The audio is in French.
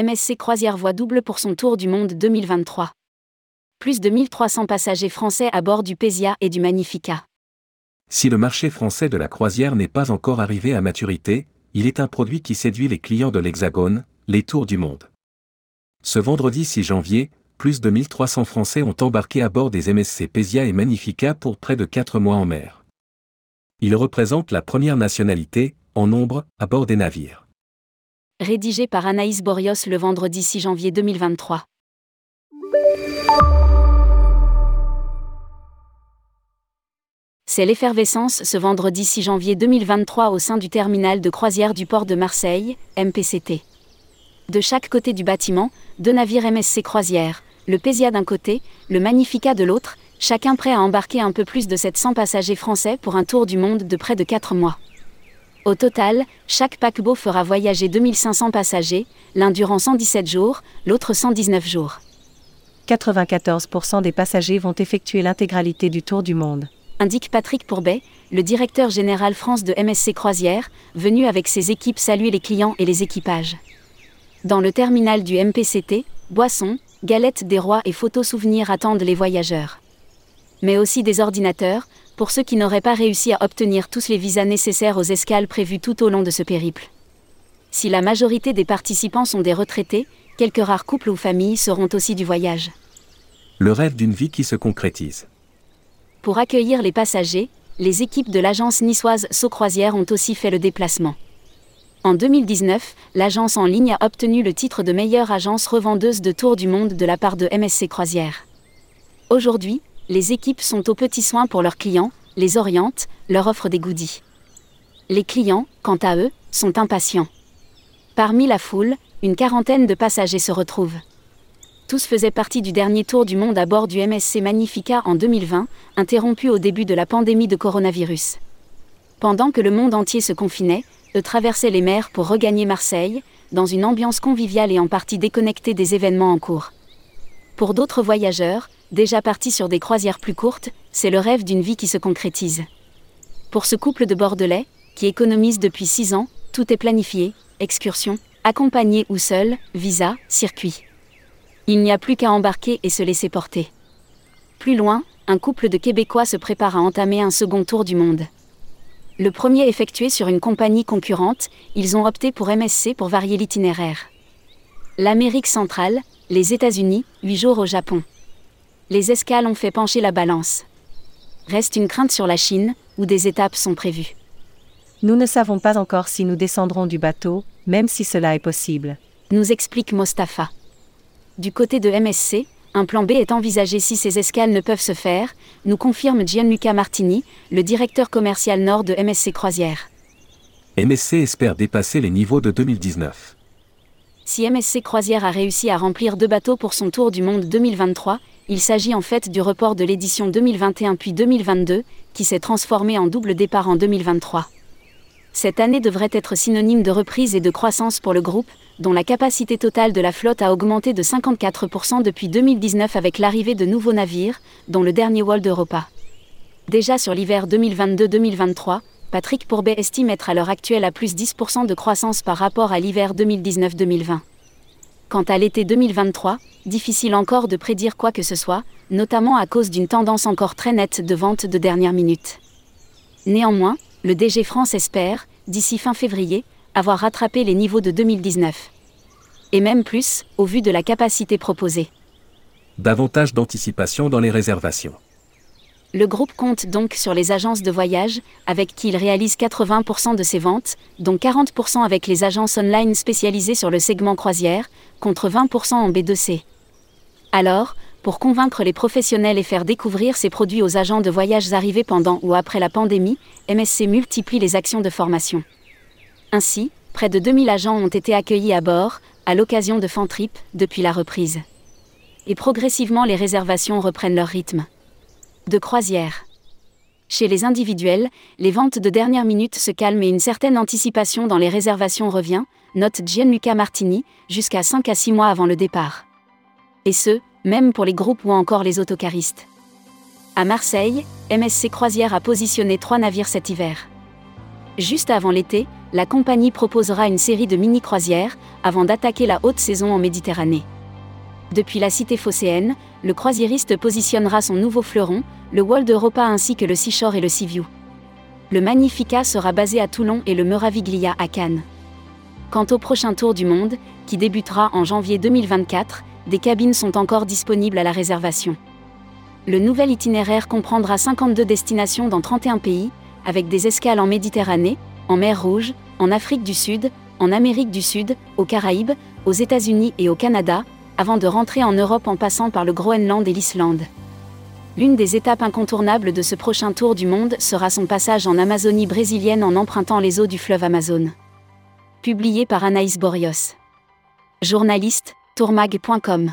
MSC Croisière voit double pour son tour du monde 2023. Plus de 1300 passagers français à bord du Pesia et du Magnifica. Si le marché français de la croisière n'est pas encore arrivé à maturité, il est un produit qui séduit les clients de l'Hexagone, les tours du monde. Ce vendredi 6 janvier, plus de 1300 Français ont embarqué à bord des MSC Pesia et Magnifica pour près de 4 mois en mer. Ils représentent la première nationalité, en nombre, à bord des navires. Rédigé par Anaïs Borios le vendredi 6 janvier 2023. C'est l'effervescence ce vendredi 6 janvier 2023 au sein du terminal de croisière du port de Marseille, MPCT. De chaque côté du bâtiment, deux navires MSC Croisière, le Pésia d'un côté, le Magnifica de l'autre, chacun prêt à embarquer un peu plus de 700 passagers français pour un tour du monde de près de 4 mois. Au total, chaque paquebot fera voyager 2500 passagers, l'un durant 117 jours, l'autre 119 jours. 94% des passagers vont effectuer l'intégralité du tour du monde. Indique Patrick Pourbet, le directeur général France de MSC Croisière, venu avec ses équipes saluer les clients et les équipages. Dans le terminal du MPCT, boissons, galettes des rois et photos souvenirs attendent les voyageurs. Mais aussi des ordinateurs, pour ceux qui n'auraient pas réussi à obtenir tous les visas nécessaires aux escales prévues tout au long de ce périple. Si la majorité des participants sont des retraités, quelques rares couples ou familles seront aussi du voyage. Le rêve d'une vie qui se concrétise. Pour accueillir les passagers, les équipes de l'agence niçoise Croisière ont aussi fait le déplacement. En 2019, l'agence en ligne a obtenu le titre de meilleure agence revendeuse de tours du monde de la part de MSC Croisière. Aujourd'hui, les équipes sont aux petits soins pour leurs clients, les orientent, leur offrent des goodies. Les clients, quant à eux, sont impatients. Parmi la foule, une quarantaine de passagers se retrouvent. Tous faisaient partie du dernier tour du monde à bord du MSC Magnifica en 2020, interrompu au début de la pandémie de coronavirus. Pendant que le monde entier se confinait, eux traversaient les mers pour regagner Marseille, dans une ambiance conviviale et en partie déconnectée des événements en cours. Pour d'autres voyageurs, déjà partis sur des croisières plus courtes, c'est le rêve d'une vie qui se concrétise. Pour ce couple de Bordelais, qui économise depuis 6 ans, tout est planifié, excursion, accompagné ou seul, visa, circuit. Il n'y a plus qu'à embarquer et se laisser porter. Plus loin, un couple de Québécois se prépare à entamer un second tour du monde. Le premier effectué sur une compagnie concurrente, ils ont opté pour MSC pour varier l'itinéraire. L'Amérique centrale, les États-Unis, 8 jours au Japon. Les escales ont fait pencher la balance. Reste une crainte sur la Chine, où des étapes sont prévues. Nous ne savons pas encore si nous descendrons du bateau, même si cela est possible. Nous explique Mostafa. Du côté de MSC, un plan B est envisagé si ces escales ne peuvent se faire, nous confirme Gianluca Martini, le directeur commercial nord de MSC Croisière. MSC espère dépasser les niveaux de 2019. Si MSC Croisière a réussi à remplir deux bateaux pour son tour du monde 2023, il s'agit en fait du report de l'édition 2021 puis 2022, qui s'est transformé en double départ en 2023. Cette année devrait être synonyme de reprise et de croissance pour le groupe, dont la capacité totale de la flotte a augmenté de 54% depuis 2019 avec l'arrivée de nouveaux navires, dont le dernier World Europa. Déjà sur l'hiver 2022-2023, Patrick Pourbet estime être à l'heure actuelle à plus 10% de croissance par rapport à l'hiver 2019-2020. Quant à l'été 2023, difficile encore de prédire quoi que ce soit, notamment à cause d'une tendance encore très nette de vente de dernière minute. Néanmoins, le DG France espère, d'ici fin février, avoir rattrapé les niveaux de 2019. Et même plus, au vu de la capacité proposée. Davantage d'anticipation dans les réservations. Le groupe compte donc sur les agences de voyage, avec qui il réalise 80% de ses ventes, dont 40% avec les agences online spécialisées sur le segment croisière, contre 20% en B2C. Alors, pour convaincre les professionnels et faire découvrir ses produits aux agents de voyage arrivés pendant ou après la pandémie, MSC multiplie les actions de formation. Ainsi, près de 2000 agents ont été accueillis à bord, à l'occasion de Fantrip, depuis la reprise. Et progressivement les réservations reprennent leur rythme. De croisière. Chez les individuels, les ventes de dernière minute se calment et une certaine anticipation dans les réservations revient, note Gianluca Martini, jusqu'à 5 à 6 mois avant le départ. Et ce, même pour les groupes ou encore les autocaristes. À Marseille, MSC Croisière a positionné trois navires cet hiver. Juste avant l'été, la compagnie proposera une série de mini-croisières, avant d'attaquer la haute saison en Méditerranée. Depuis la cité phocéenne, le croisiériste positionnera son nouveau fleuron, le World Europa ainsi que le Seashore et le Seaview. Le Magnifica sera basé à Toulon et le Meraviglia à Cannes. Quant au prochain tour du monde, qui débutera en janvier 2024, des cabines sont encore disponibles à la réservation. Le nouvel itinéraire comprendra 52 destinations dans 31 pays, avec des escales en Méditerranée, en mer Rouge, en Afrique du Sud, en Amérique du Sud, aux Caraïbes, aux États-Unis et au Canada, avant de rentrer en Europe en passant par le Groenland et l'Islande. L'une des étapes incontournables de ce prochain tour du monde sera son passage en Amazonie brésilienne en empruntant les eaux du fleuve Amazon. Publié par Anaïs Borios. Journaliste, tourmag.com